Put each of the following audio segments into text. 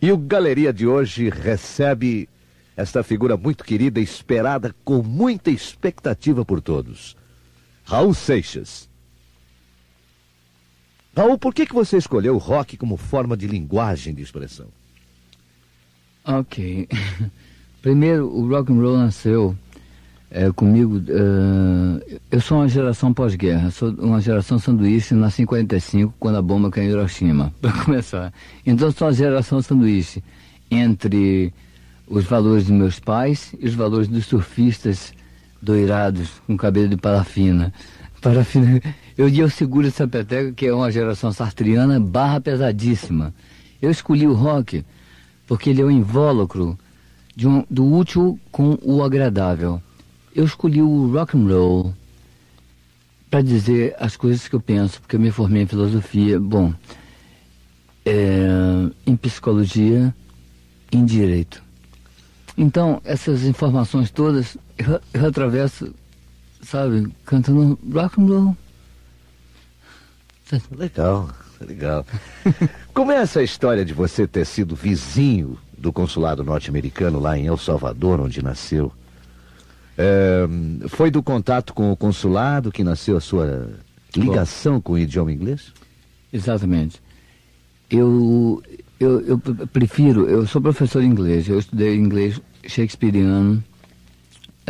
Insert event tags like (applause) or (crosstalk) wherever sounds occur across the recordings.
E o Galeria de hoje recebe esta figura muito querida, esperada com muita expectativa por todos. Raul Seixas. Raul, por que, que você escolheu o rock como forma de linguagem de expressão? Ok. (laughs) Primeiro, o rock and roll nasceu é, comigo. Uh, eu sou uma geração pós-guerra, sou uma geração sanduíche, nasci em 45, quando a bomba caiu em Hiroshima, (laughs) para começar. Então, sou uma geração sanduíche entre os valores dos meus pais e os valores dos surfistas doirados com cabelo de parafina. Parafina. (laughs) Eu, eu seguro essa peteca, que é uma geração sartriana barra pesadíssima. Eu escolhi o rock porque ele é o invólucro um, do útil com o agradável. Eu escolhi o rock and roll para dizer as coisas que eu penso, porque eu me formei em filosofia, bom, é, em psicologia, em direito. Então, essas informações todas, eu, eu atravesso, sabe, cantando rock and roll. Legal, legal. Como é essa história de você ter sido vizinho do consulado norte-americano lá em El Salvador, onde nasceu? É, foi do contato com o consulado que nasceu a sua ligação Bom, com o idioma inglês? Exatamente. Eu, eu, eu prefiro, eu sou professor de inglês, eu estudei inglês shakespeariano,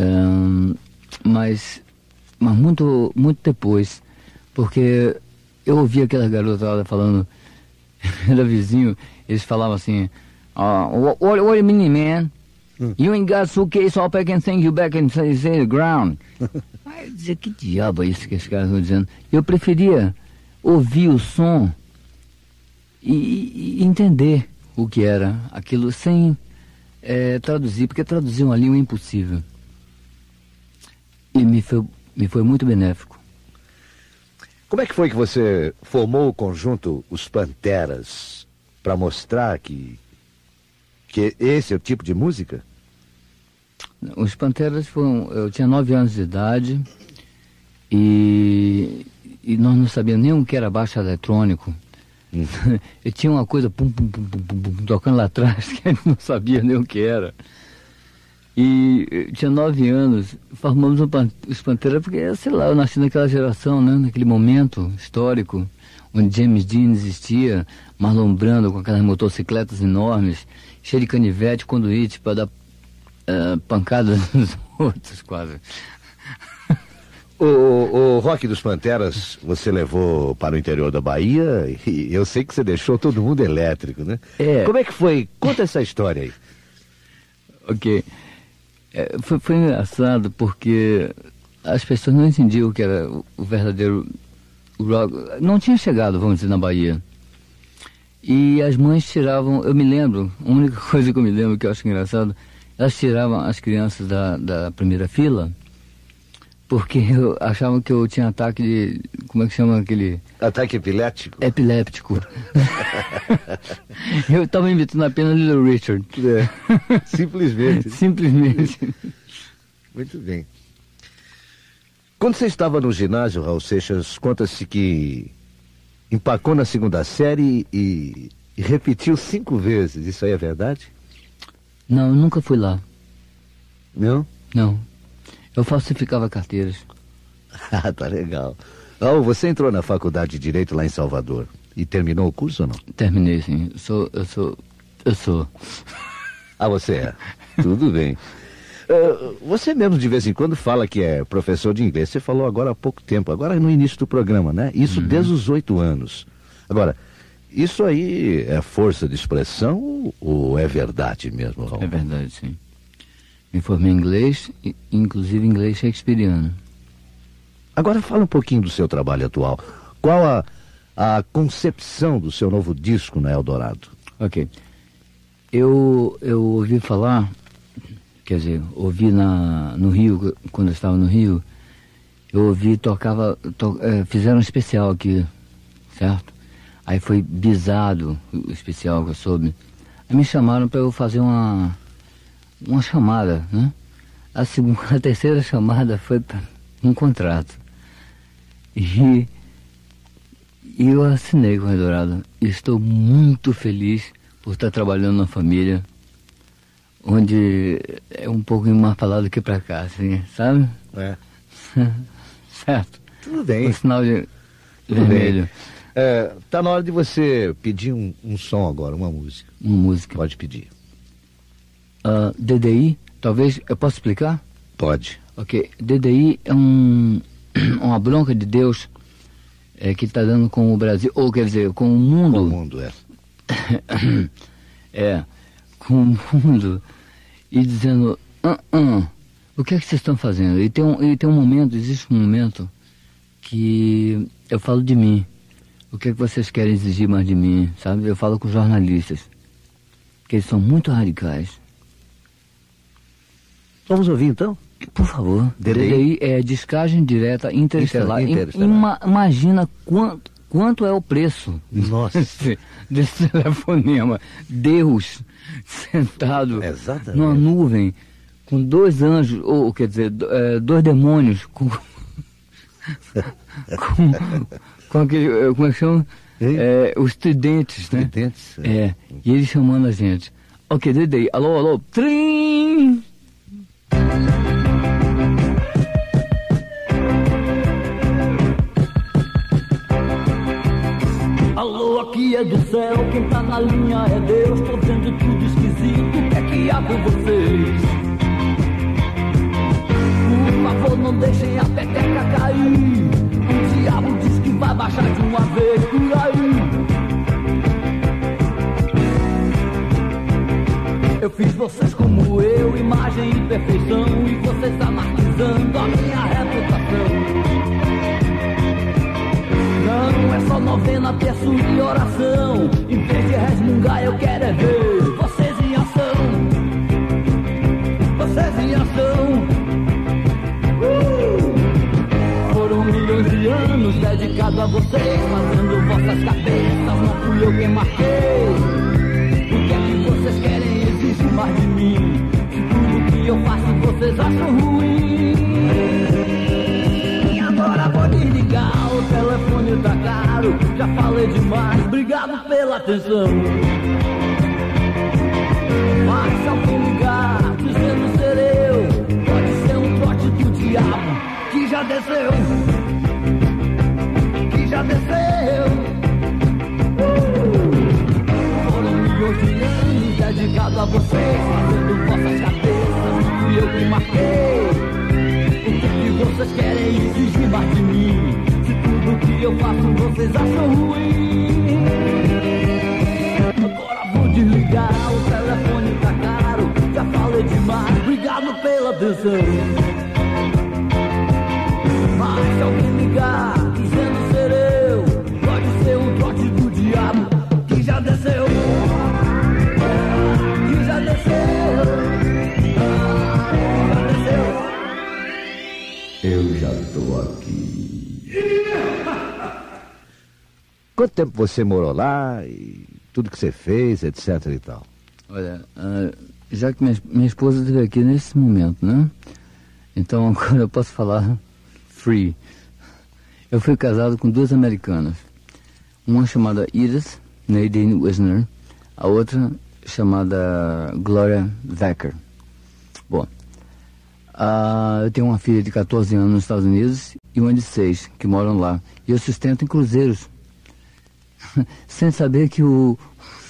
um, mas, mas muito, muito depois, porque eu ouvi aquela garota falando, era vizinho, eles falavam assim, uh, what, what, you mean, man? Hmm. You ain't got suitcase, all can send you back and say, say the ground. Aí eu dizia, que diabo é isso que esses caras estão dizendo? Eu preferia ouvir o som e, e entender o que era aquilo sem é, traduzir, porque traduzir uma língua é impossível. E me foi, me foi muito benéfico. Como é que foi que você formou o conjunto Os Panteras para mostrar que, que esse é o tipo de música? Os Panteras foram. Eu tinha nove anos de idade e, e nós não sabíamos nem o que era baixo eletrônico. Hum. (laughs) Eu tinha uma coisa pum, pum, pum, pum, tocando lá atrás (laughs) que a gente não sabia nem o que era. E tinha nove anos, formamos os Panteras porque, sei lá, eu nasci naquela geração, né? Naquele momento histórico, onde James Dean existia, Marlon Brando com aquelas motocicletas enormes, cheio de canivete, conduíte para dar uh, pancada (laughs) nos outros, quase. O, o, rock dos Panteras você levou para o interior da Bahia e eu sei que você deixou todo mundo elétrico, né? É. Como é que foi? Conta essa história aí. Ok. É, foi, foi engraçado porque as pessoas não entendiam o que era o verdadeiro rock. Não tinha chegado, vamos dizer, na Bahia. E as mães tiravam, eu me lembro, a única (laughs) coisa que eu me lembro que eu acho engraçado, elas tiravam as crianças da, da primeira fila porque eu, achavam que eu tinha ataque de. Como é que chama aquele. Ataque epiléptico? Epiléptico. (laughs) eu estava imitando apenas Little Richard. É, simplesmente. (laughs) simplesmente. Muito bem. Quando você estava no ginásio, Raul Seixas, conta-se que empacou na segunda série e, e repetiu cinco vezes. Isso aí é verdade? Não, eu nunca fui lá. Não? Não. Eu falsificava carteiras. (laughs) ah, tá legal. Raul, você entrou na faculdade de Direito lá em Salvador e terminou o curso ou não? Terminei, sim. Eu sou. Eu sou. Eu sou. (laughs) ah, você é. Tudo bem. Uh, você mesmo de vez em quando fala que é professor de inglês. Você falou agora há pouco tempo, agora no início do programa, né? Isso uhum. desde os oito anos. Agora, isso aí é força de expressão ou é verdade mesmo, Raul? É verdade, sim. Me formei em inglês, inclusive inglês shakespeariano. Agora fala um pouquinho do seu trabalho atual. Qual a, a concepção do seu novo disco na Eldorado? Ok. Eu, eu ouvi falar, quer dizer, ouvi na, no Rio, quando eu estava no Rio, eu ouvi, tocava, to, é, fizeram um especial aqui, certo? Aí foi bisado o especial que eu soube. Aí me chamaram para eu fazer uma uma chamada, né? A, segunda, (laughs) a terceira chamada foi para um contrato. E, e eu assinei com o Eldorado. Estou muito feliz por estar trabalhando na família, onde é um pouco mais falado do que para cá, assim, sabe? É. (laughs) certo. Tudo bem. O sinal de Tudo vermelho. bem. É, tá na hora de você pedir um, um som agora, uma música. Uma música. Pode pedir. Ah, DDI, talvez, eu posso explicar? Pode. Ok, DDI é um, (clears throat) uma bronca de Deus é, que está dando com o Brasil, ou quer dizer, com o mundo. O mundo é. (coughs) é, com o mundo e dizendo, ah, ah, o que é que vocês estão fazendo? E tem, um, e tem um momento, existe um momento que eu falo de mim. O que é que vocês querem exigir mais de mim, sabe? Eu falo com jornalistas, que eles são muito radicais. Vamos ouvir então? Por favor, DDI? DDI é descagem direta interestelar. Inter- interestelar. Ima- imagina quanto, quanto é o preço Nossa. desse, desse telefonema. Deus sentado Exatamente. numa nuvem com dois anjos, ou quer dizer, é, dois demônios com. (laughs) com, com aquele. eh, Como é que chama? É, os tridentes, né? Tridentes, é. É, e ele chamando a gente. Ok, DDI, alô, alô, trim! Alô, aqui é do céu, quem tá na linha é Deus. Tô vendo tudo esquisito, o que é que há com vocês? Por favor, não deixem a peteca cair. Vez por aí. Eu fiz vocês como eu, imagem e perfeição. E você está martirizando a minha reputação. Não é só novena, terço e oração. Em vez de resmungar, eu quero é ver vocês anos dedicados a vocês, fazendo vossas cabeças. Não fui eu quem marquei. O que é que vocês querem exigir mais de mim? Se tudo que eu faço vocês acham ruim. Agora vou desligar, o telefone tá caro. Já falei demais, obrigado pela atenção. Mas se alguém ligar, dizendo ser eu, pode ser um trote do diabo que já desceu. Desceu. Foram milhões de anos dedicados a vocês, fazendo vossas cabeças. Fui eu que marquei. O que, que vocês querem exigir mais de mim? Se tudo que eu faço vocês acham ruim. Agora vou desligar, o telefone tá caro. Já falei demais, obrigado pela atenção. Mas se alguém ligar, Eu já tô aqui. Quanto tempo você morou lá e tudo que você fez, etc e tal? Olha, ah, já que minha esposa esteve aqui nesse momento, né? Então (laughs) agora eu posso falar free. Eu fui casado com duas americanas. Uma chamada Iris Nadine Wisner, a outra chamada Gloria Becker. Bom, ah, eu tenho uma filha de 14 anos nos Estados Unidos e uma de 6 que moram lá. E eu sustento em cruzeiros. (laughs) Sem saber que o,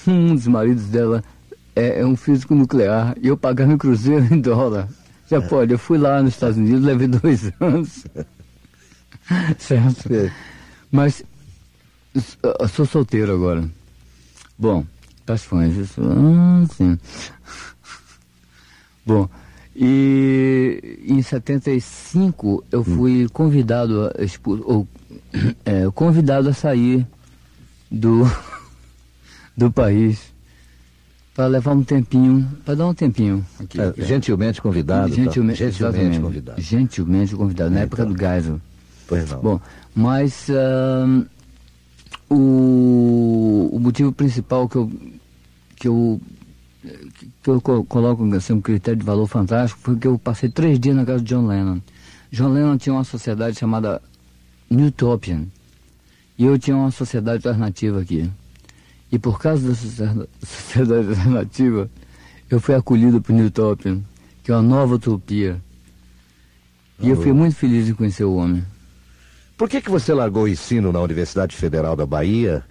um dos maridos dela é, é um físico nuclear e eu pagava em cruzeiro em dólar. Já pode, eu fui lá nos Estados Unidos, levei dois (laughs) anos. certo? É. Mas eu sou solteiro agora. Bom, das fãs, isso. Ah, sim. Bom, e em 75 eu fui convidado a ou, (clears throat) é, convidado a sair do, (laughs) do país para levar um tempinho, para dar um tempinho aqui. É, gentilmente convidado. tá? gentilmente, gentilmente exatamente. convidado. Gentilmente convidado, na É, época então. do Geisel. Pois não. Bom, mas ahn, o, o motivo principal que eu, que eu, que eu co- coloco assim, um critério de valor fantástico foi que eu passei três dias na casa de John Lennon. John Lennon tinha uma sociedade chamada Newtopian e eu tinha uma sociedade alternativa aqui. E por causa da (laughs) sociedade alternativa, eu fui acolhido por Newtopian, que é uma nova utopia. E eu fui muito feliz em conhecer o homem. Por que, que você largou o ensino na Universidade Federal da Bahia,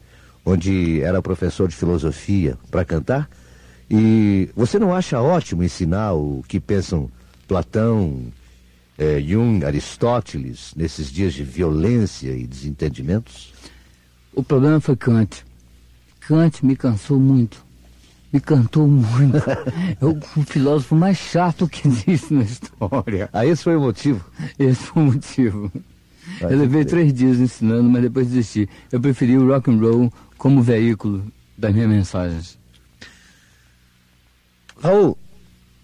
onde era professor de filosofia, para cantar? E você não acha ótimo ensinar o que pensam Platão, eh, Jung, Aristóteles, nesses dias de violência e desentendimentos? O problema foi Kant. Kant me cansou muito. Me cantou muito. (laughs) É o filósofo mais chato que existe na história. Ah, esse foi o motivo? Esse foi o motivo. Vai eu levei três dias ensinando, mas depois desisti. Eu preferi o rock and roll como veículo das minhas mensagens. Raul,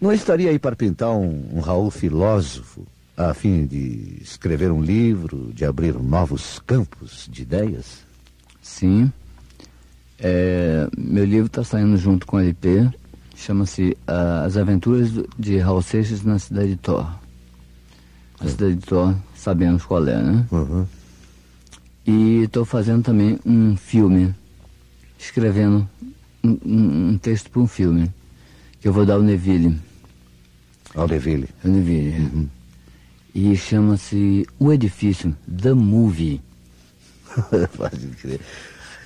não estaria aí para pintar um, um Raul filósofo, a fim de escrever um livro, de abrir novos campos de ideias? Sim. É, meu livro está saindo junto com o LP, chama-se uh, As Aventuras de Raul Seixas na Cidade de Thor. A cidade de Thor, sabemos qual é, né? Uhum. E estou fazendo também um filme, escrevendo um, um, um texto para um filme, que eu vou dar ao Neville. Ao Neville? Ao Neville. É. Uhum. E chama-se O Edifício, The Movie. (laughs) Pode crer.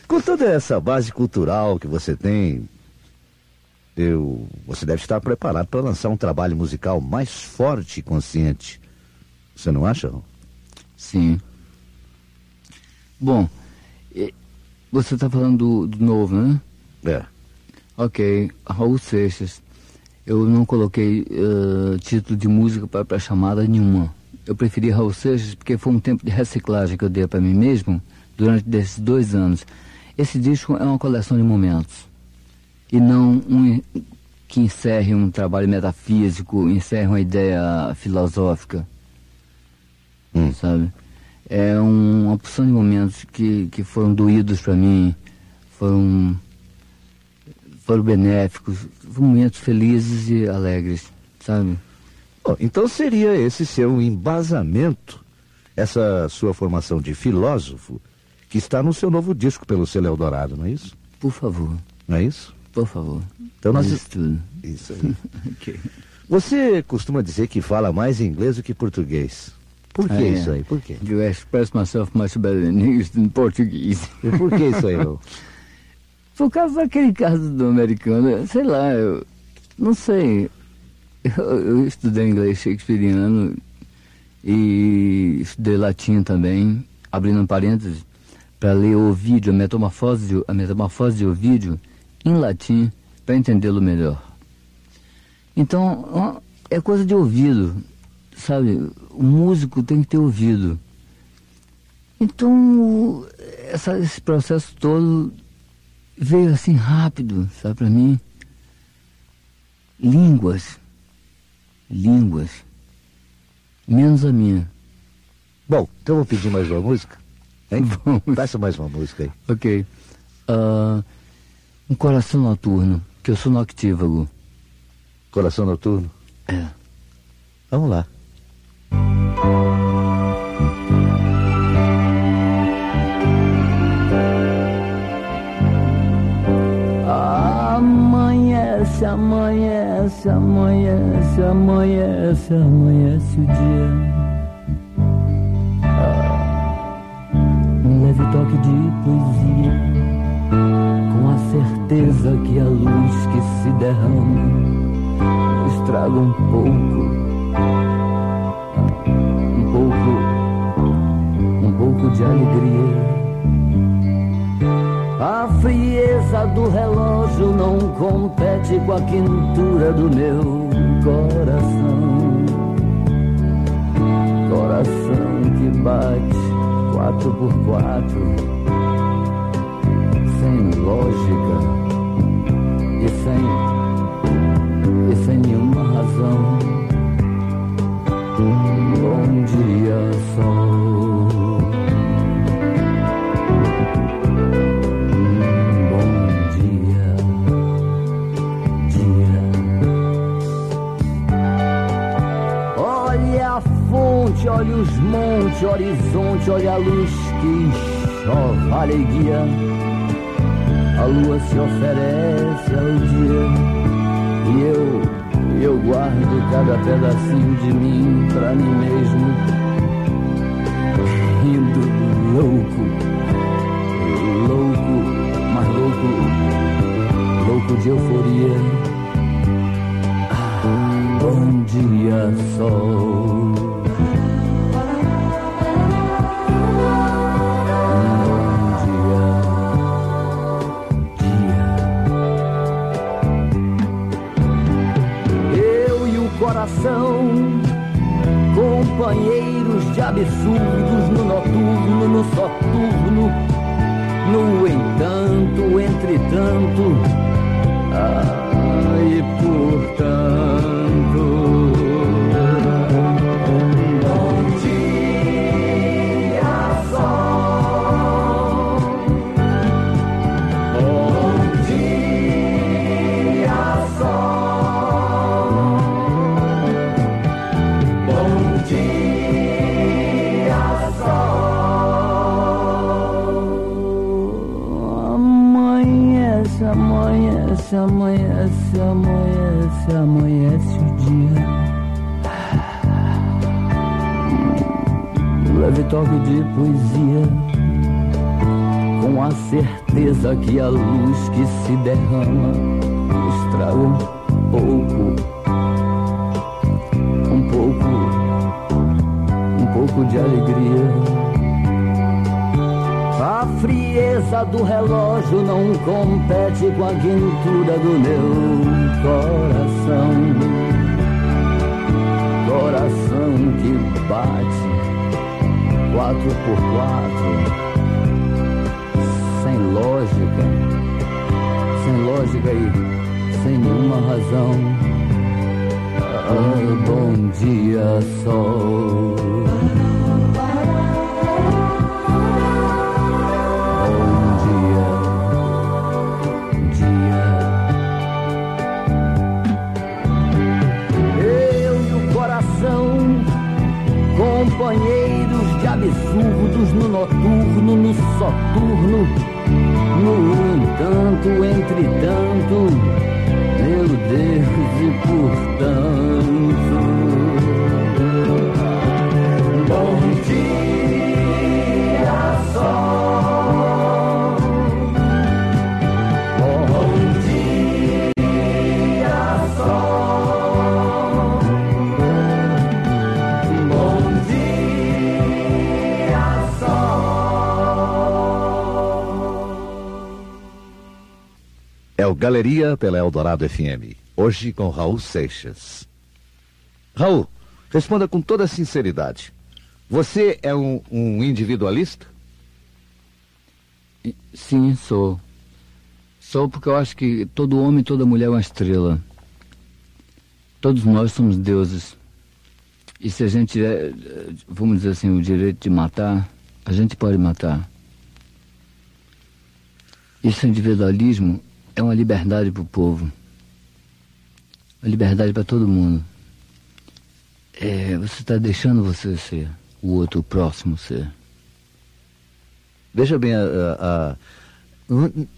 Com toda essa base cultural que você tem, eu, você deve estar preparado para lançar um trabalho musical mais forte e consciente. Você não acha? Sim. Bom, você está falando do, do, novo, né? É. Ok, Raul Seixas. Eu não coloquei uh, título de música para chamada nenhuma. Eu preferi Raul Seixas porque foi um tempo de reciclagem que eu dei para mim mesmo durante esses dois anos. Esse disco é uma coleção de momentos e não um que encerre um trabalho metafísico, encerre uma ideia filosófica, hum. sabe? É um, uma opção de momentos que, que foram doídos para mim, foram, foram benéficos, momentos felizes e alegres, sabe? Oh, então seria esse seu embasamento, essa sua formação de filósofo, que está no seu novo disco pelo selo Eldorado, não é isso? Por favor. Não é isso? Por favor. Então nós... Isso tudo. Isso (laughs) aí. okay. Você costuma dizer que fala mais inglês do que português. Por que ah, isso é. aí? Por quê? You express myself much better in English than Portuguese. E por que isso aí? (laughs) Por causa daquele caso do americano, sei lá, eu não sei. Eu, eu estudei inglês shakespeariano e estudei latim também, abrindo um parênteses para ler o vídeo, a metamorfose, a metamorfose de Ovídio, em latim, para entendê-lo melhor. Então, é coisa de ouvido, sabe? O músico tem que ter ouvido. Então, essa, esse processo todo veio assim rápido, sabe, para mim. Línguas. Línguas. Menos a minha. Bom, então eu vou pedir mais uma música. Hein? (laughs) Vamos. Peça mais uma música aí. Ok. Uh, um coração noturno, que eu sou noctívago. Coração noturno? É. Vamos lá. Amanhece, amanhece, amanhece, amanhece o dia. leve toque de poesia, com a certeza que a luz que se derrama estraga um pouco, um pouco, um pouco de alegria. A frieza do relógio não compete com a quentura do meu coração. Coração que bate quatro por quatro, sem lógica e sem, e sem nenhuma razão. Bom dia, sol. Fonte, olha os montes, horizonte, olha a luz que enxova alegria. a lua se oferece ao dia e eu, eu guardo cada pedacinho de mim para mim mesmo, rindo louco, louco, mas louco, louco de euforia. Ah, bom dia, sol. Companheiros de absurdos no noturno, no soturno, no entanto, entretanto, e portanto. Amanhece, amanhece, amanhece, o dia. Um leve toque de poesia, com a certeza que a luz que se derrama nos um pouco, um pouco, um pouco de alegria. Frieza do relógio não compete com a quentura do meu coração. Coração que bate quatro por quatro, sem lógica, sem lógica e sem nenhuma razão. Ah, bom dia, sol. No noturno, no soturno, no entanto, entretanto, meu Deus, e portanto. Galeria pela Eldorado FM. Hoje com Raul Seixas. Raul, responda com toda sinceridade. Você é um, um individualista? Sim, sou. Sou porque eu acho que todo homem e toda mulher é uma estrela. Todos nós somos deuses. E se a gente tiver, vamos dizer assim, o direito de matar, a gente pode matar. Esse individualismo é uma liberdade para o povo. Uma liberdade para todo mundo. É, você está deixando você ser o outro, o próximo ser. Veja bem, a- a- a-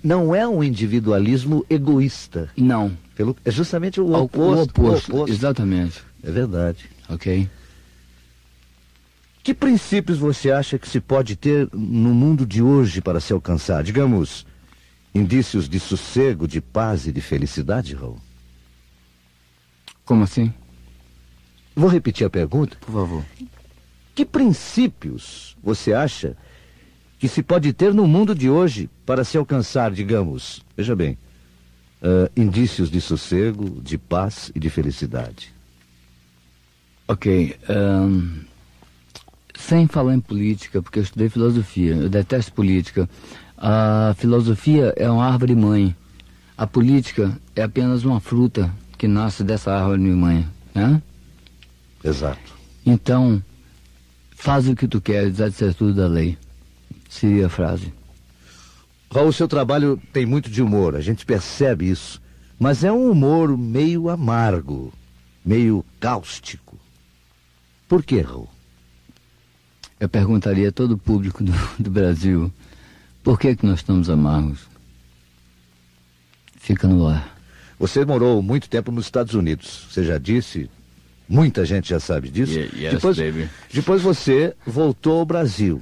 não é um individualismo egoísta. Não. Pelo, é justamente o oposto. o oposto. o oposto. Exatamente. É verdade. Ok? Que princípios você acha que se pode ter no mundo de hoje para se alcançar? Digamos, indícios de sossego, de paz e de felicidade, Raul? Como assim? Vou repetir a pergunta. Por favor. Que princípios você acha que se pode ter no mundo de hoje para se alcançar, digamos, veja bem, ah, indícios de sossego, de paz e de felicidade? Ok. ahn, sem falar em política, porque eu estudei filosofia, eu detesto política. A filosofia é uma árvore mãe. A política é apenas uma fruta que nasce dessa árvore mãe. Né? Exato. Então, faz o que tu queres, há de ser tudo da lei. Seria a frase. Raul, seu trabalho tem muito de humor, a gente percebe isso. Mas é um humor meio amargo, meio cáustico. Por que, Raul? Eu perguntaria a todo o público do, do Brasil por que, que nós estamos amargos. fica no ar. Você morou muito tempo nos Estados Unidos. Você já disse, muita gente já sabe disso. Yeah, yes, depois, baby. depois você voltou ao Brasil.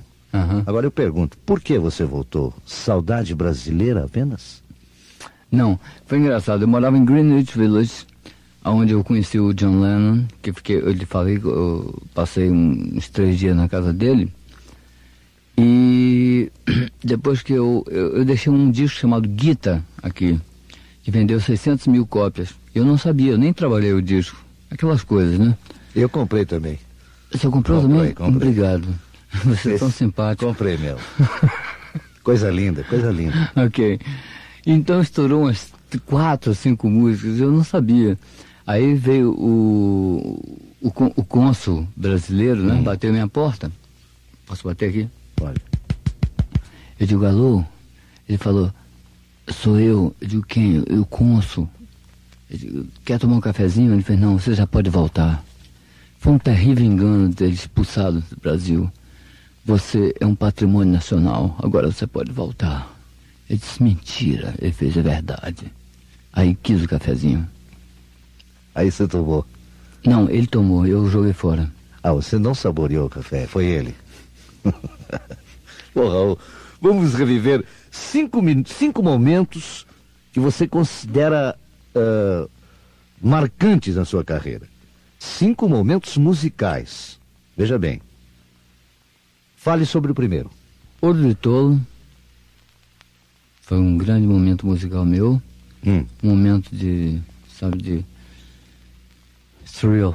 Agora eu pergunto, por que você voltou? Saudade brasileira apenas? Não, foi engraçado. Eu morava em Greenwich Village, onde eu conheci o John Lennon, que fiquei, eu lhe falei que eu passei uns três dias na casa dele. E depois que eu, eu, eu deixei um disco chamado Guita aqui, que vendeu 600 mil cópias. Eu não sabia, eu nem trabalhei o disco. Aquelas coisas, né? Eu comprei também. Você comprou Comprei, também? comprei. Obrigado. (laughs) Você é tão Esse- simpático. Comprei mesmo. (laughs) coisa linda, coisa linda. Ok. Então estourou umas quatro ou cinco músicas, eu não sabia. Aí veio o, o, o cônsul brasileiro, né? Bateu minha porta. Posso bater aqui? Olha, Eu digo, alô? Ele falou, sou eu. Eu digo, quem? Eu, o cônsul. Eu digo, quer tomar um cafezinho? Ele fez, não, você já pode voltar. Foi um terrível engano ter expulsado do Brasil. Você é um patrimônio nacional, agora você pode voltar. Ele disse, mentira. Ele fez, é verdade. Aí quis o cafezinho. aí você tomou. Não, ele tomou, eu joguei fora. Ah, você não saboreou o café, foi ele. (laughs) Ô, Raul, vamos reviver cinco, cinco momentos que você considera ah, marcantes na sua carreira. Cinco momentos musicais. Veja bem. Fale sobre o primeiro. Olho de Tolo foi um grande momento musical meu. Hum. um momento de, sabe, de thrill.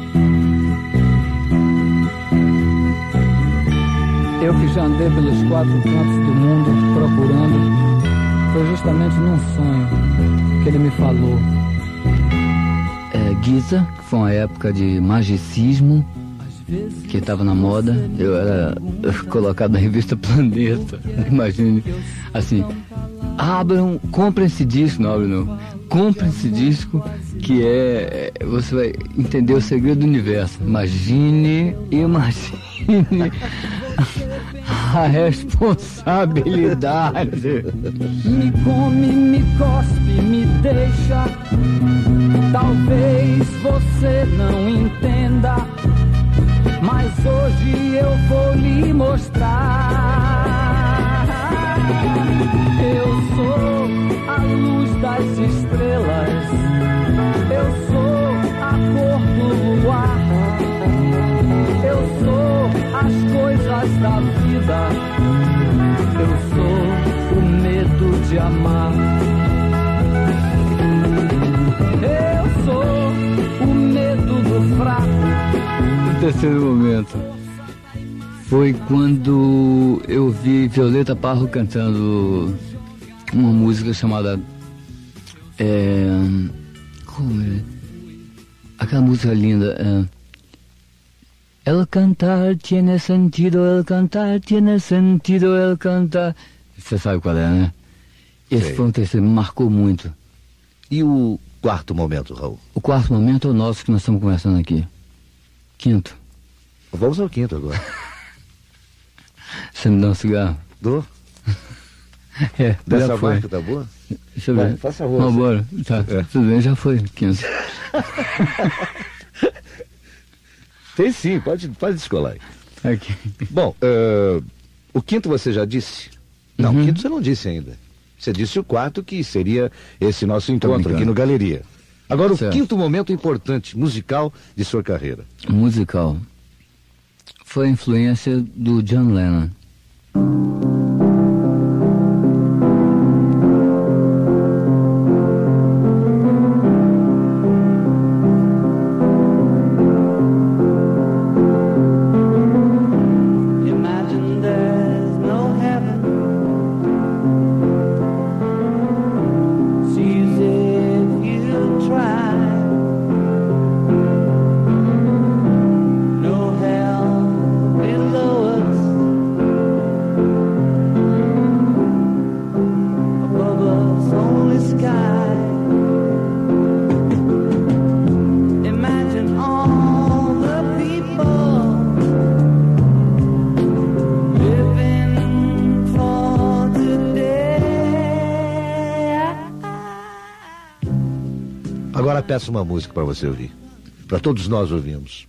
Eu que já andei pelos quatro cantos do mundo procurando, foi justamente num sonho que ele me falou. é, Giza, que foi uma época de magicismo, que estava na moda. Eu era colocado na revista Planeta. (laughs) Imagine, assim, abram, comprem esse disco, não abre não. Comprem esse disco que é, é, você vai entender o segredo do universo. Imagine, imagine (laughs) responsabilidade. Me come, me cospe, me deixa. Talvez você não entenda, mas hoje eu vou lhe mostrar. Eu sou a luz das estrelas, de amar. Eu sou o medo do fraco. O terceiro momento foi quando eu vi Violeta Parro cantando uma música chamada. É, como é? Aquela música linda. É, el cantar tiene sentido, el cantar tiene sentido, el cantar. Você sabe qual é, né? Esse Sei. foi um terceiro, me marcou muito. E o quarto momento, Raul? O quarto momento é o nosso que nós estamos conversando aqui. Quinto, Vamos ao quinto agora. (laughs) você me dá um cigarro? Do? (laughs) É, Dessa já foi. marca tá boa? Deixa eu Vai, ver. faça favor, Vamos você. embora. Tá, É. tudo bem, já foi. 15. (laughs) Tem sim, pode, pode descolar aí. Aqui. Bom, eh, o quinto você já disse? Não, Uhum. o quinto você não disse ainda. Você disse o quarto, que seria esse nosso encontro aqui no Galeria. Agora, o Certo. quinto momento importante, musical, de sua carreira. Musical. Foi a influência do John Lennon. Peço uma música para você ouvir. Para todos nós ouvirmos.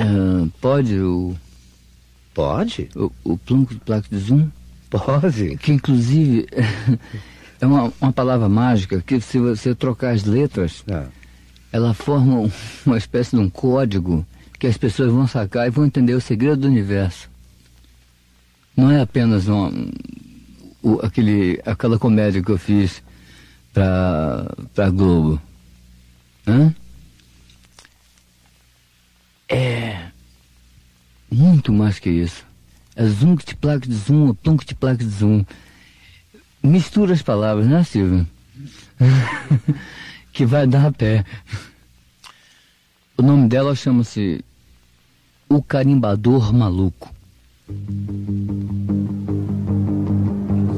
Uh, pode o. Pode? O, o plunco de placa de zoom? Pode. Que inclusive (laughs) é uma, uma palavra mágica que se você trocar as letras, ah. ela forma (laughs) uma espécie de um código que as pessoas vão sacar e vão entender o segredo do universo. Não é apenas uma, o, aquele, aquela comédia que eu fiz para Globo. Hã? É muito mais que isso. É zoom que te placa de zoom, é que te placa de zoom. Mistura as palavras, né, Silvio? (laughs) que vai dar a pé. O nome dela chama-se O Carimbador Maluco.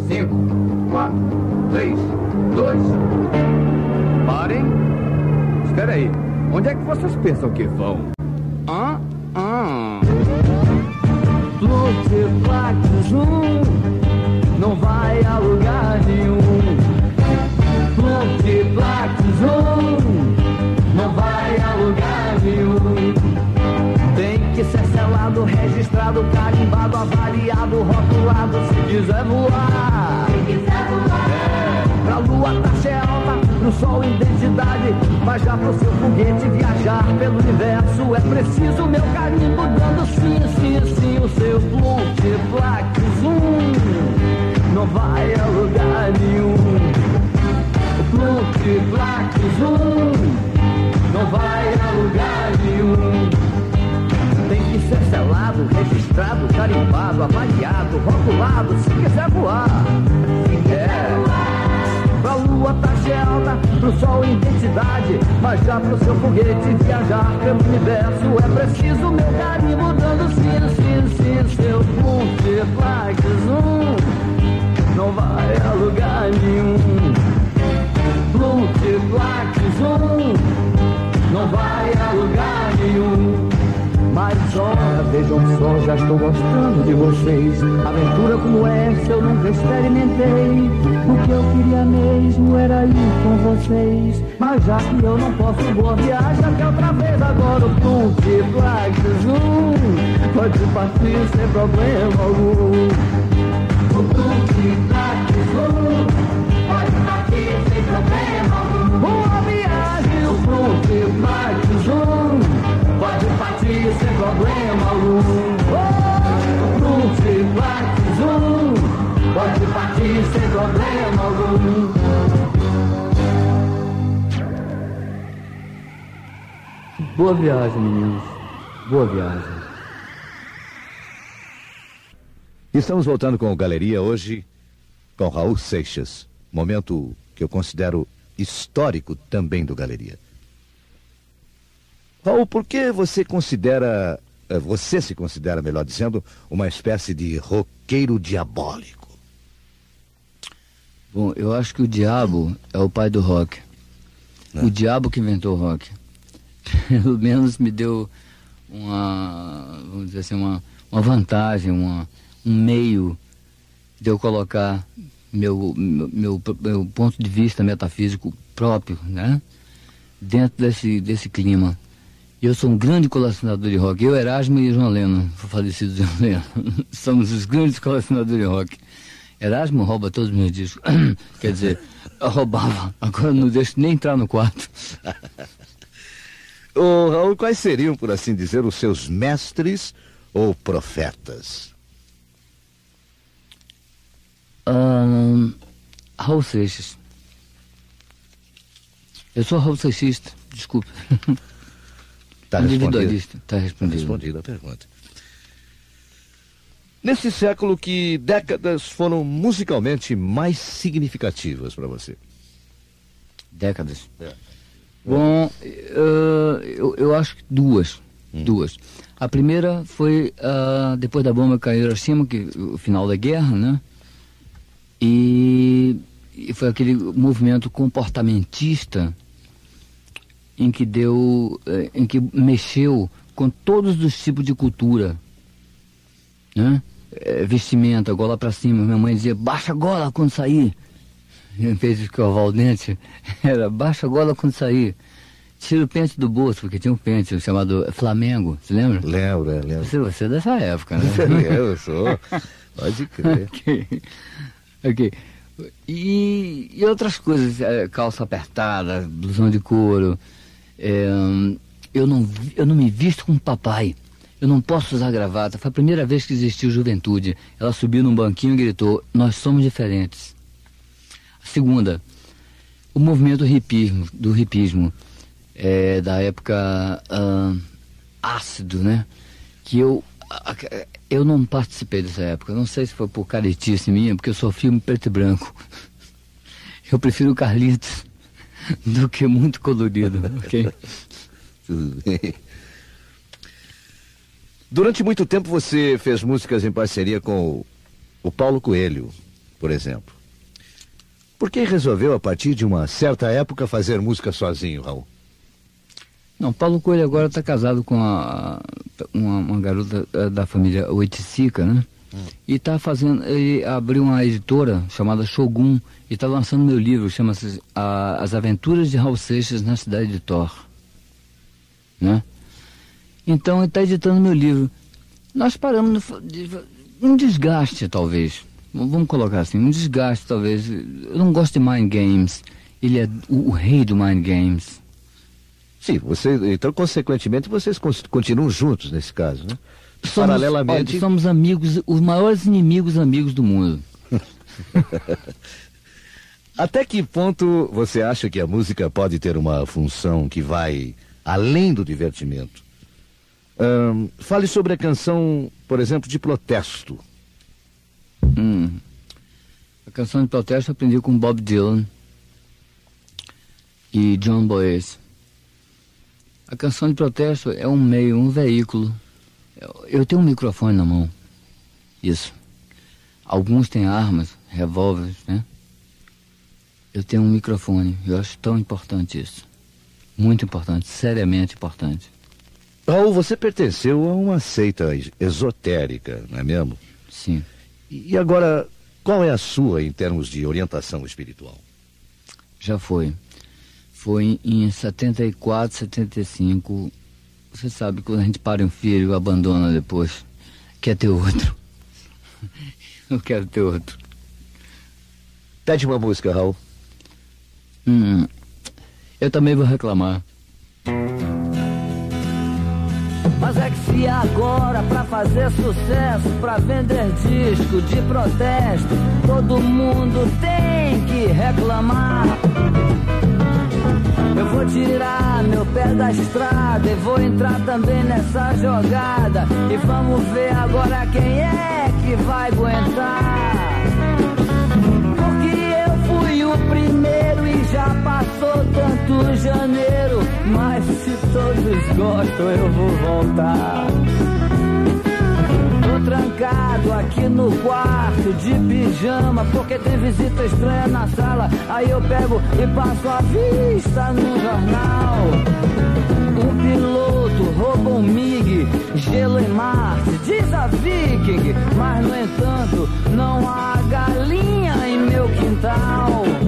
Cinco, quatro, três, dois. Parem. Espera aí. Onde é que vocês pensam que vão? Ah, ah. Multiplax zoom não vai a lugar nenhum. Multiplax zoom não vai a lugar nenhum. Tem que ser selado, registrado, carimbado, avaliado, rotulado se quiser voar. Sol identidade, mas já pro seu foguete viajar pelo universo é preciso meu carimbo dando sim, sim, sim, o seu multiplax zoom não vai a lugar nenhum. Multiplax zoom não vai a lugar nenhum. Tem que ser selado, registrado, carimbado, avaliado, rotulado, se quiser voar. Lua taxa é alta, pro sol identidade. Mas já pro seu foguete viajar pelo universo é preciso meu carimbo dando sim, sim, sim, seu multiplax zoom. Não vai a lugar nenhum. Multiplax zoom. Não vai a lugar nenhum. Mas olha, vejam só, já estou gostando de vocês. Aventura como essa eu nunca experimentei. O que eu queria mesmo era ir com vocês. Mas já que eu não posso, boa viagem até outra vez. Agora o Plunk Black Zoom pode partir sem problema algum. O Plunk Black Zoom pode partir sem problema Boa viagem, meninos. Boa viagem. Estamos voltando com o Galeria hoje com Raul Seixas. Momento que eu considero histórico também do Galeria. Raul, por que você considera, eh, você se considera, melhor dizendo, uma espécie de roqueiro diabólico? Bom, eu acho que o diabo é o pai do rock. Né? O diabo que inventou o rock. (laughs) Pelo menos me deu uma, vamos dizer assim, uma, uma vantagem, uma, um meio de eu colocar meu, meu, meu, meu ponto de vista metafísico próprio, né? Dentro desse, desse clima. Eu sou um grande colecionador de rock. Eu, Erasmo e João Leno, falecido João Leno, (laughs) somos os grandes colecionadores de rock. Erasmo rouba todos os meus discos. (coughs) Quer dizer, roubava. Agora não deixo nem entrar no quarto. (laughs) Ô, Raul, quais seriam, por assim dizer, os seus mestres ou profetas? Um, Raul Seixas. Eu sou Raul Seixista, desculpe. Está respondido. Está respondido. respondida a pergunta. Nesse século, que décadas foram musicalmente mais significativas para você? Décadas? É. Bom, uh, eu, eu acho que duas. Hum. Duas. A primeira foi uh, depois da bomba cair em Hiroshima, que o final da guerra, né? E, e foi aquele movimento comportamentista em que deu, eh, em que mexeu com todos os tipos de cultura, né? É, vestimenta, gola para cima. Minha mãe dizia, baixa a gola quando sair. Em vez de escovar o dente, (laughs) era baixa a gola quando sair. Tira o pente do bolso, porque tinha um pente chamado Flamengo, você lembra? Lembro, é, lembro. Você, você é dessa época, né? (laughs) eu sou. Pode crer. (laughs) ok. Ok. E, e outras coisas, é, calça apertada, blusão de couro. É, eu, não, eu não me visto como papai. Eu não posso usar gravata. Foi a primeira vez que existiu juventude. Ela subiu num banquinho e gritou: Nós somos diferentes. Segunda, o movimento hipismo, do hipismo, é, da época uh, ácido, né? Que eu, eu não participei dessa época. Não sei se foi por caretice minha, porque eu sou filme preto e branco. (laughs) Eu prefiro Carlitos (laughs) do que muito colorido, (laughs) ok? Tudo bem. Durante muito tempo você fez músicas em parceria com o Paulo Coelho, por exemplo. Por que resolveu, a partir de uma certa época, fazer música sozinho, Raul? Não, Paulo Coelho agora está casado com a, uma, uma, garota eh, da família Oiticica, né? Hum. E está fazendo, ele abriu uma editora chamada Shogun e está lançando meu livro, chama-se As Aventuras de Raul Seixas na Cidade de Thor. Né? Então ele está editando meu livro. Nós paramos no, um desgaste, talvez. Vamos colocar assim, um desgaste, talvez. Eu não gosto de mind games. Ele é o, o rei do mind games. Sim, você, então, consequentemente, vocês continuam juntos nesse caso, né? Somos, Paralelamente. Olha, somos amigos, os maiores inimigos amigos do mundo. (laughs) Até que ponto você acha que a música pode ter uma função que vai além do divertimento? Um, fale sobre a canção, por exemplo, de protesto. Hum. A canção de protesto eu aprendi com Bob Dylan e John Boyce. A canção de protesto é um meio, um veículo. Eu tenho um microfone na mão. Isso. Alguns têm armas, revólveres, né? Eu tenho um microfone. Eu acho tão importante isso. Muito importante, seriamente importante. Raul, você pertenceu a uma seita esotérica, não é mesmo? Sim. E agora, qual é a sua em termos de orientação espiritual? Já foi. Foi em 74, 75. Você sabe, quando a gente para um filho e abandona depois, quer ter outro. (laughs) Eu quero ter outro. Pede uma música, Raul. Hum, eu também vou reclamar. Se agora pra fazer sucesso, pra vender disco de protesto, todo mundo tem que reclamar. Eu vou tirar meu pé da estrada e vou entrar também nessa jogada. E vamos ver agora quem é que vai aguentar. Porque eu fui o primeiro e já passou tanto janeiro. Mas se todos gostam, eu vou voltar trancado aqui no quarto de pijama porque tem visita estranha na sala. Aí eu pego e passo a vista no jornal. Um piloto rouba um MiG, gelo em Marte, diz a Viking. Mas no entanto, não há galinha em meu quintal.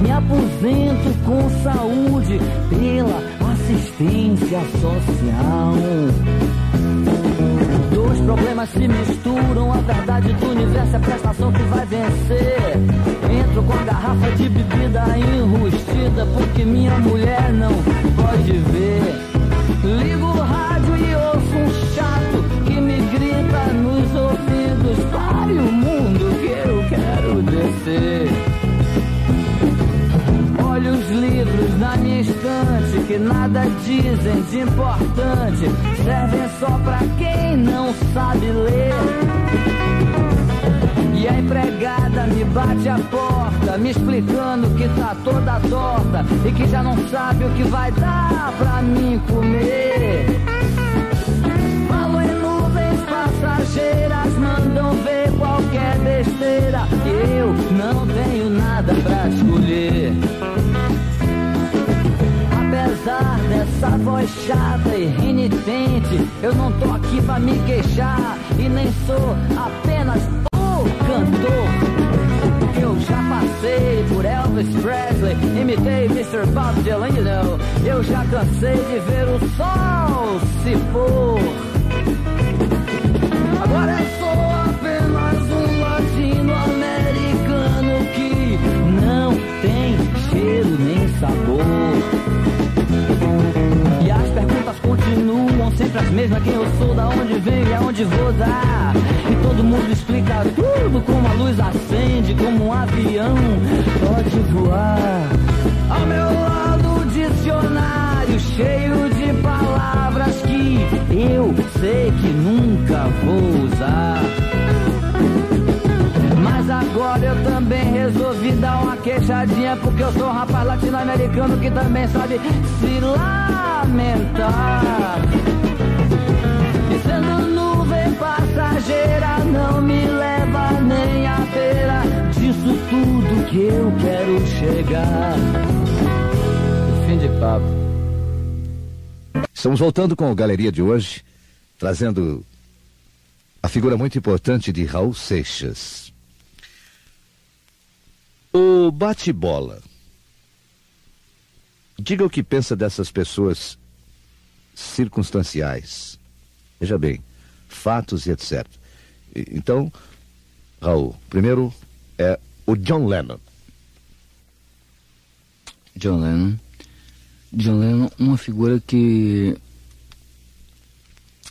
Me aposento com saúde pela assistência social. Dois problemas se misturam, a verdade do universo é a prestação que vai vencer. Entro com a garrafa de bebida enrustida, porque minha mulher não pode ver. Ligo o rádio e ouço um chato que me grita nos ouvidos: pare o que nada dizem de importante, servem só pra quem não sabe ler. E a empregada me bate a porta, me explicando que tá toda torta e que já não sabe o que vai dar pra mim comer. Falo em nuvens passageiras, mandam ver qualquer besteira. Eu não tenho nada pra escolher. Apesar dessa voz chata e renitente, eu não tô aqui pra me queixar e nem sou apenas o cantor. Eu já passei por Elvis Presley, imitei Mr. Bob Dylan, you know. Eu já cansei de ver o sol se pôr. Agora eu sou apenas um latino-americano que não tem cheiro nem sabor. Continuam sempre as mesmas: quem eu sou, da onde venho e aonde vou dar. E todo mundo explica tudo como a luz acende, como um avião pode voar. Ao meu lado, o dicionário cheio de palavras que eu sei que nunca vou usar. Agora eu também resolvi dar uma queixadinha Porque eu sou um rapaz latino-americano que também sabe se lamentar. E sendo nuvem passageira não me leva nem à beira Disso tudo que eu quero chegar. Fim de papo. Estamos voltando com a galeria de hoje, trazendo a figura muito importante de Raul Seixas. O bate-bola. Diga o que pensa dessas pessoas circunstanciais. Veja bem, fatos e etc. Então, Raul, primeiro é o John Lennon. John Lennon. John Lennon, uma figura que.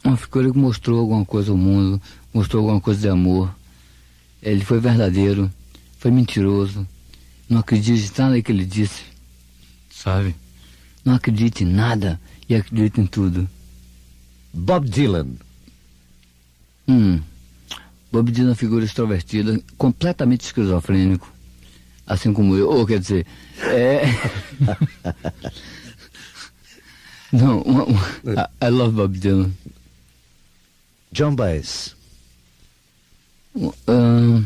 Uma figura que mostrou alguma coisa ao mundo, mostrou alguma coisa de amor. Ele foi verdadeiro, foi mentiroso. Não acredite em nada que ele disse, sabe? Não acredite em nada e acredite em tudo. Bob Dylan. Hum. Bob Dylan é uma figura extrovertida, completamente esquizofrênico. Assim como eu. Ou quer dizer, é. (laughs) Não, uma, uma, I, I love Bob Dylan. John Baez. Ahn,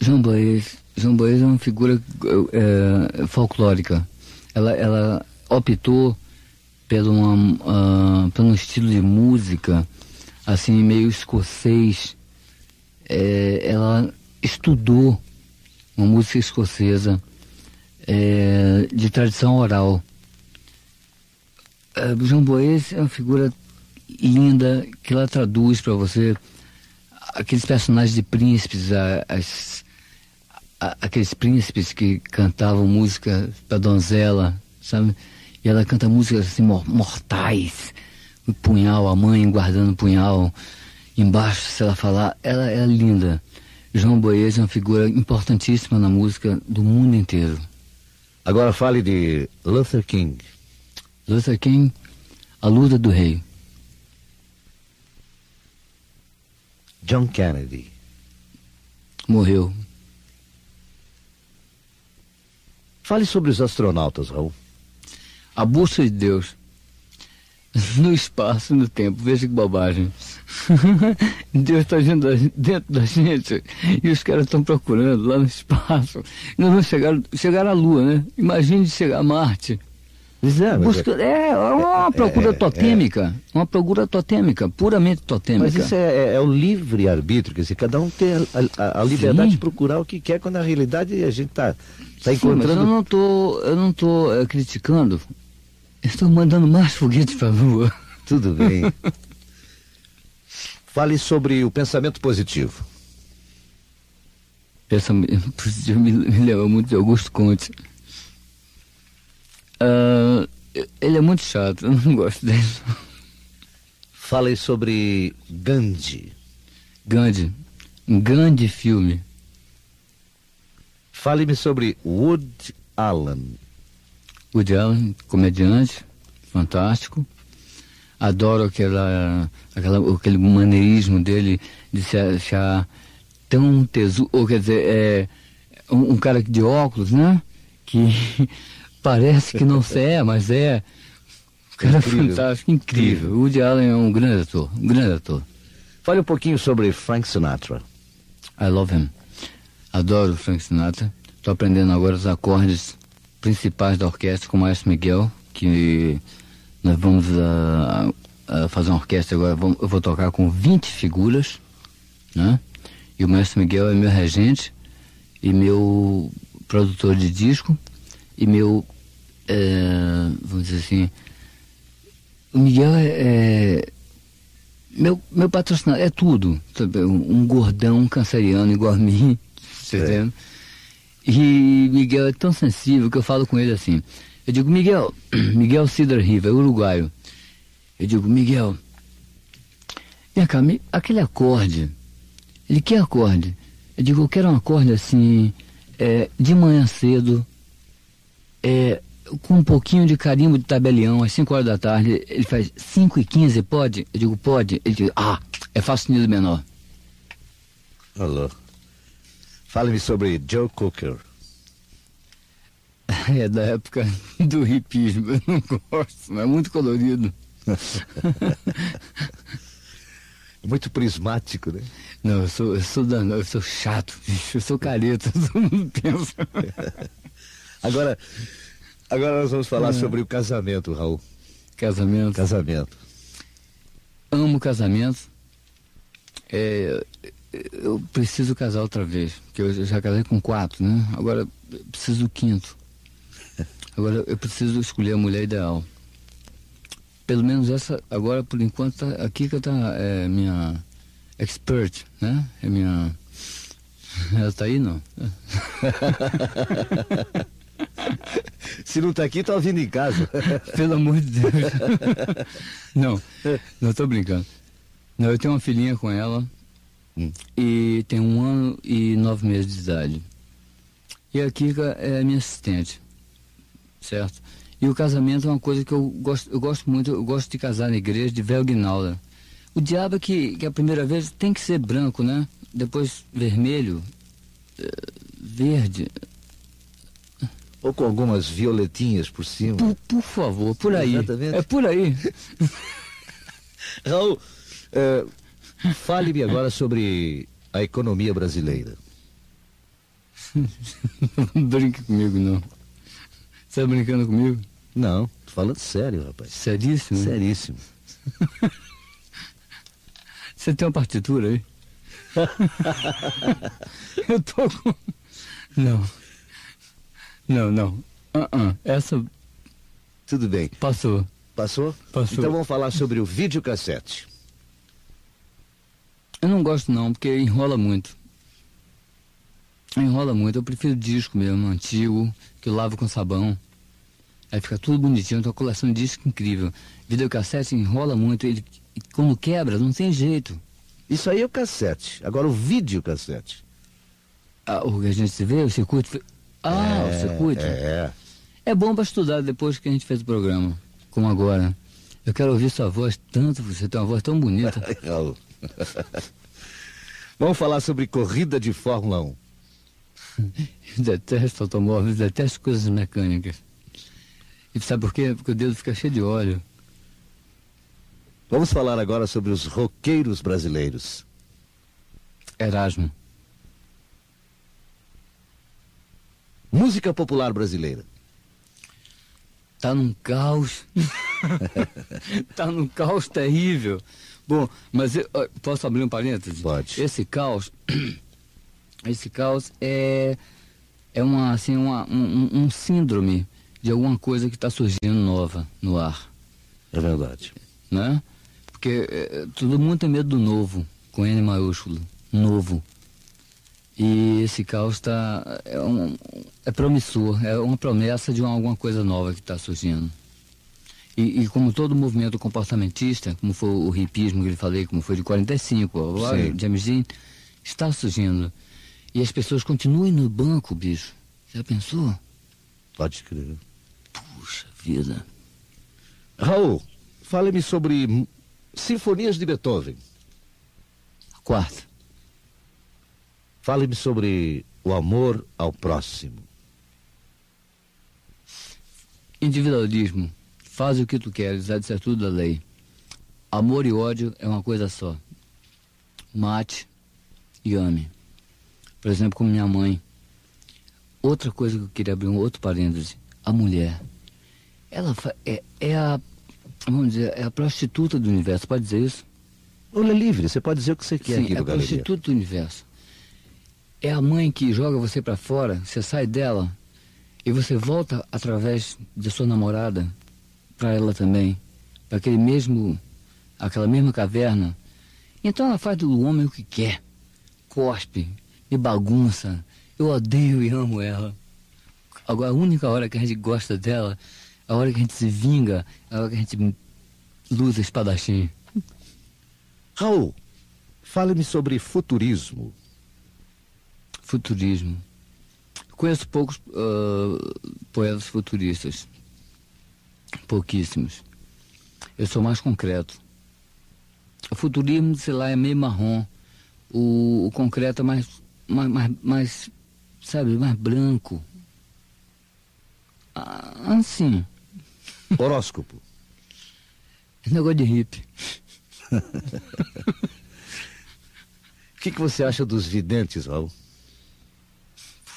João Baez. Baez é uma figura é, folclórica. Ela, ela optou pelo, uma, ah, pelo um estilo de música assim meio escocês. É, ela estudou uma música escocesa é, de tradição oral. É, João Boez é uma figura linda que ela traduz para você aqueles personagens de príncipes, as- a- aqueles príncipes que cantavam música para donzela, sabe? E ela canta músicas assim mor- mortais, o punhal, a mãe guardando o punhal embaixo, se ela falar, ela é linda. João Boez é uma figura importantíssima na música do mundo inteiro. Agora fale de Luther King. Luther King, a luta do rei. John Kennedy. Morreu. Fale sobre os astronautas, Raul. A busca de Deus. No espaço, no tempo. Veja que bobagem. (laughs) Deus está dentro da gente e os caras estão procurando lá no espaço. Nós vamos chegar, chegar à Lua, né? Imagine chegar a Marte. Pois é, mas, Busca, é, é uma procura é, totêmica. Uma procura totêmica, puramente totêmica. mas isso é, é- é o livre-arbítrio, quer dizer, cada um tem a, a- a liberdade Sim. de procurar o que quer, quando na realidade a gente está tá Sim, mas encontrando. eu não tô, eu não tô eh, criticando. Estou mandando mais (laughs) foguetes para a Lua. Tudo bem. Fale sobre o pensamento positivo. Pensamento positivo me, me lembra muito de Augusto Conte. Ah, ele é muito chato, (laughs) eu não gosto dele. Fale sobre Gandhi. Gandhi, um grande filme. Fale-me sobre Woody Allen. Woody Allen, comediante, fantástico. Adoro aquela, aquela, aquele maneirismo dele de se achar tão tesouro, ou quer dizer, é um, um cara de óculos, né? Que (laughs) parece que não é, mas é. Um cara Incrível. fantástico, incrível. O Woody Allen é um grande ator, um grande ator. Fale um pouquinho sobre Frank Sinatra. I love him. Adoro o Frank Sinatra. Estou aprendendo agora os acordes principais da orquestra com o Maestro Miguel, que nós vamos uh, uh, fazer uma orquestra agora. Eu vou tocar com 20 figuras, né? E o Maestro Miguel é meu regente e meu produtor de disco e meu, é, vamos dizer assim, o Miguel é, é meu, meu patrocinador, é tudo. Um gordão canceriano igual a mim, (laughs) você é. entende? E Miguel é tão sensível que eu falo com ele assim. Eu digo, Miguel, (clears throat) Miguel Cidra Riva, é uruguaio. Eu digo, Miguel, vem cá, aquele acorde, ele quer acorde? Eu digo, eu quero um acorde assim, é, de manhã cedo, é, com um pouquinho de carimbo de tabelião, às 5 horas da tarde, ele faz 5 e 15, pode? Eu digo, pode. Ele diz, ah, é fácil sustenido menor. Alô. Fale-me sobre Joe Cooker. (laughs) É da época do hipismo, eu não gosto, mas é muito colorido. (laughs) muito prismático, né? Não, eu sou, eu sou danado, eu sou chato, eu sou careta, (laughs) todo mundo pensa. Agora, agora nós vamos falar é. sobre o casamento, Raul. Casamento? Casamento. Amo casamento. É, eu preciso casar outra vez, porque eu já casei com quatro, né? Agora preciso do quinto. (laughs) Agora eu preciso escolher a mulher ideal. Pelo menos essa, agora por enquanto, tá, aqui que tá é, minha expert, né? É minha. (laughs) Ela tá aí não? (laughs) (laughs) Se não tá aqui, tá ouvindo em casa. (laughs) Pelo amor de Deus. (laughs) Não, não tô brincando. Não, eu tenho uma filhinha com ela. Hum. E tem um ano e nove meses de idade. E a Kika é minha assistente. Certo? E o casamento é uma coisa que eu gosto, eu gosto muito, eu gosto de casar na igreja de Velgnalda. O diabo é que, que a primeira vez tem que ser branco, né? Depois vermelho, eh, verde. Ou com algumas violetinhas por cima. Por, por favor, por aí. Exatamente. É por aí. (laughs) Raul, é, fale-me agora sobre a economia brasileira. (laughs) não brinque comigo, não. Você está brincando comigo? Não, tô falando sério, rapaz. Seríssimo? Seríssimo. (laughs) Você tem uma partitura aí? Eu tô com. Não. Não, não. Uh -uh. Essa. Tudo bem. Passou. Passou? Passou. Então vamos falar sobre o videocassete. Eu não gosto não, porque enrola muito. Enrola muito. Eu prefiro disco mesmo, antigo, que eu lavo com sabão. Aí fica tudo bonitinho, tem uma coleção de disco incrível. Videocassete enrola muito, ele como quebra, não tem jeito. Isso aí é o cassete. Agora o videocassete. Ah, o que a gente vê, o circuito. Ah, é, o circuito. É. É bom para estudar depois que a gente fez o programa, como agora. Eu quero ouvir sua voz tanto, você tem uma voz tão bonita. (laughs) (laughs) Vamos falar sobre corrida de Fórmula 1. (laughs) detesto automóveis, detesto coisas mecânicas. E sabe por quê? Porque o dedo fica cheio de óleo. Vamos falar agora sobre os roqueiros brasileiros. Erasmo. Música popular brasileira. Tá num caos. (laughs) tá num caos terrível. Bom, mas eu, posso abrir um parênteses? Pode. Esse caos, (clears throat) esse caos é, é uma, assim, uma, um, um síndrome de alguma coisa que está surgindo nova no ar. É verdade. Né? Porque é, todo mundo tem medo do novo, com N maiúsculo, novo. E esse caos está é, um, é promissor, é uma promessa de uma, alguma coisa nova que está surgindo. E, e, como todo movimento comportamentista, como foi o hipismo que ele falei, como foi de 45, o James Dean, está surgindo. E as pessoas continuem no banco, bicho. Já pensou? Pode crer. Puxa vida. Raul, fale-me sobre Sinfonias de Beethoven. Quarta. Fale-me sobre o amor ao próximo. Individualismo. Faz o que tu queres, há de ser tudo da lei. Amor e ódio é uma coisa só. Mate e ame. Por exemplo, com minha mãe. Outra coisa que eu queria abrir um outro parêntese. A mulher. Ela é, é a, vamos dizer, é a prostituta do universo, pode dizer isso? Olha, livre, você pode dizer o que você quer Sim, aqui é a prostituta do universo. É a mãe que joga você para fora, você sai dela e você volta através de sua namorada para ela também, para aquele mesmo, aquela mesma caverna. Então ela faz do homem o que quer, cospe, e bagunça. Eu odeio e amo ela. Agora a única hora que a gente gosta dela, a hora que a gente se vinga, a hora que a gente luta espadachim. Raul, fale-me sobre futurismo. Futurismo. Conheço poucos uh, poetas futuristas. Pouquíssimos. Eu sou mais concreto. O futurismo, sei lá, é meio marrom. O, o concreto é mais, mais, mais, sabe, mais branco. Ah, assim. Horóscopo. (laughs) Negócio de hippie. (laughs) O que, que você acha dos videntes, Raul?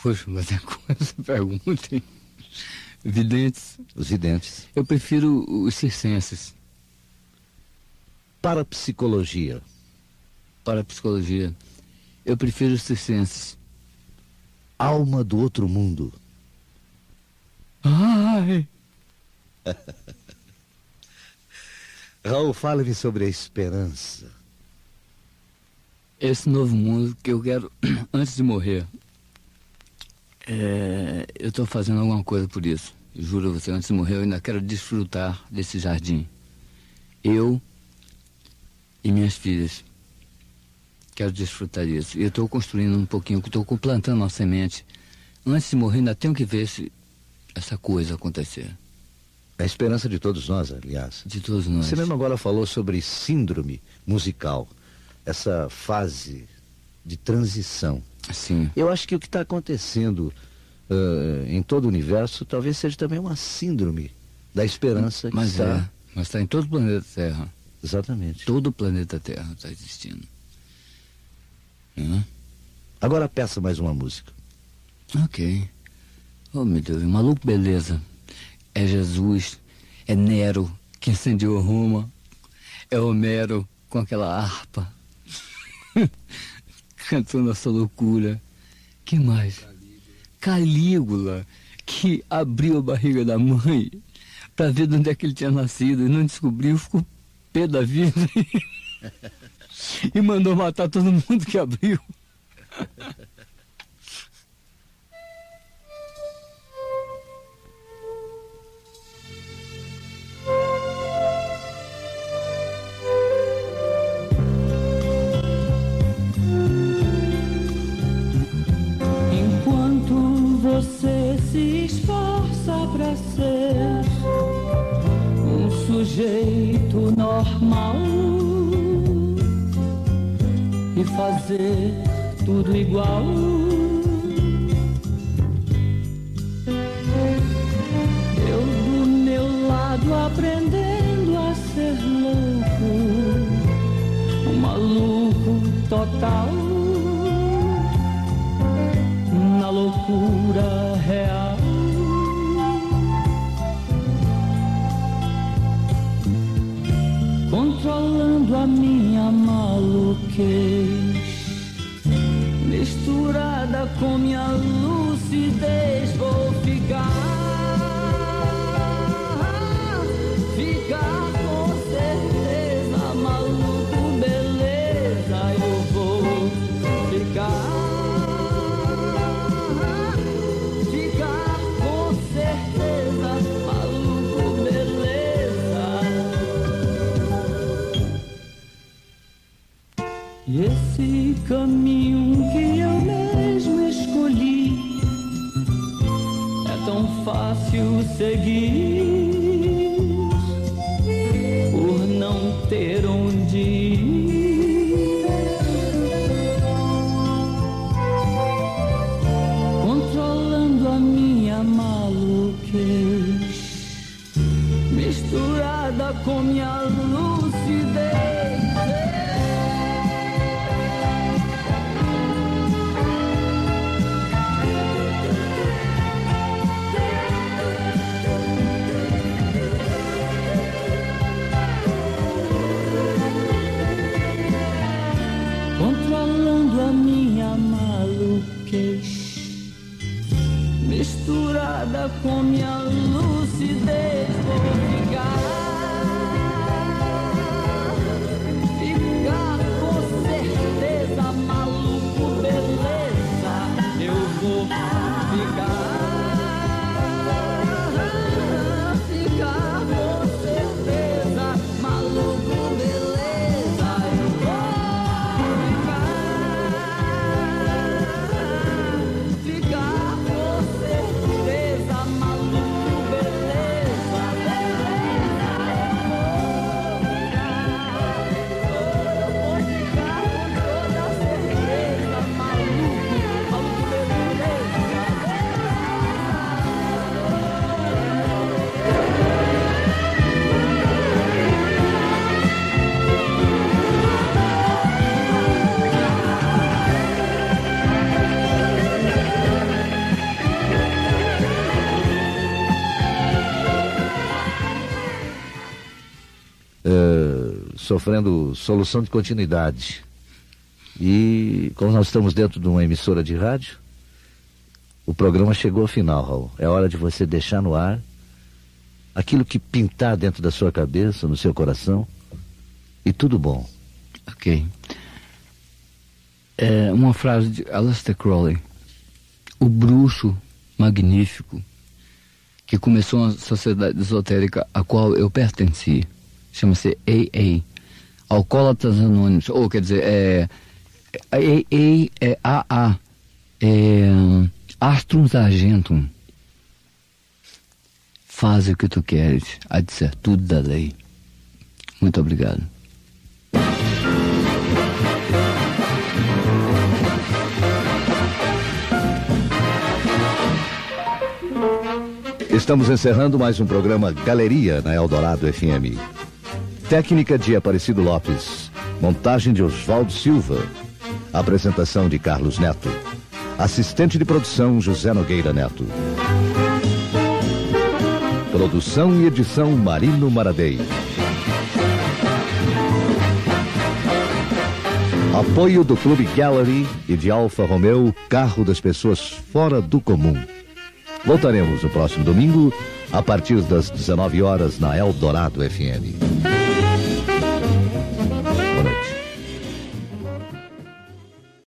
Poxa, mas é coisa, pergunta, hein? Videntes. Os videntes. Eu prefiro os circenses. Para psicologia. Para psicologia. Eu prefiro os circenses. Alma do outro mundo. Ai! (laughs) Raul, fale-me sobre a esperança. Esse novo mundo que eu quero (clears throat) antes de morrer. É, eu estou fazendo alguma coisa por isso. Juro a você, antes de morrer, eu ainda quero desfrutar desse jardim. Eu e minhas filhas. Quero desfrutar disso. E eu estou construindo um pouquinho, estou plantando uma semente. Antes de morrer, ainda tenho que ver se essa coisa acontecer. É a esperança de todos nós, aliás. De todos nós. Você mesmo agora falou sobre síndrome musical, essa fase de transição. Sim. Eu acho que o que está acontecendo uh, em todo o universo talvez seja também uma síndrome da esperança que Mas está... é, mas está em todo o planeta Terra. Exatamente. Todo o planeta Terra está existindo. Hã? Agora peça mais uma música. Ok. Oh, meu Deus, maluco beleza. É Jesus, é Nero que incendiou Roma, é Homero com aquela harpa, (laughs) (laughs) cantando essa loucura. Que mais? Calígula, que abriu a barriga da mãe para ver de onde é que ele tinha nascido e não descobriu, ficou pé da vida (laughs) e mandou matar todo mundo que abriu. Fazer tudo igual. Eu do meu lado aprendendo a ser louco, um maluco total na loucura real. Controlando a minha maluquez, Po mjallu si te seguir sofrendo solução de continuidade. E como nós estamos dentro de uma emissora de rádio, o programa chegou ao final, Raul. É hora de você deixar no ar aquilo que pintar dentro da sua cabeça, no seu coração, e tudo bom. Ok. É uma frase de Aleister Crowley. O bruxo magnífico que começou uma sociedade esotérica a qual eu pertenci. Chama-se AA, Alcoólatras Anônimos, ou quer dizer, é, é, é, é AA, é, Astrum Argentum. Faz o que tu queres, ser tudo da lei. Muito obrigado. Estamos encerrando mais um programa Galeria na Eldorado FM. Técnica de Aparecido Lopes. Montagem de Oswaldo Silva. Apresentação de Carlos Neto. Assistente de produção José Nogueira Neto. Produção e edição Marino Maradei. Apoio do Clube Gallery e de Alfa Romeo, carro das pessoas fora do comum. Voltaremos no próximo domingo, a partir das 19 horas, na Eldorado FM.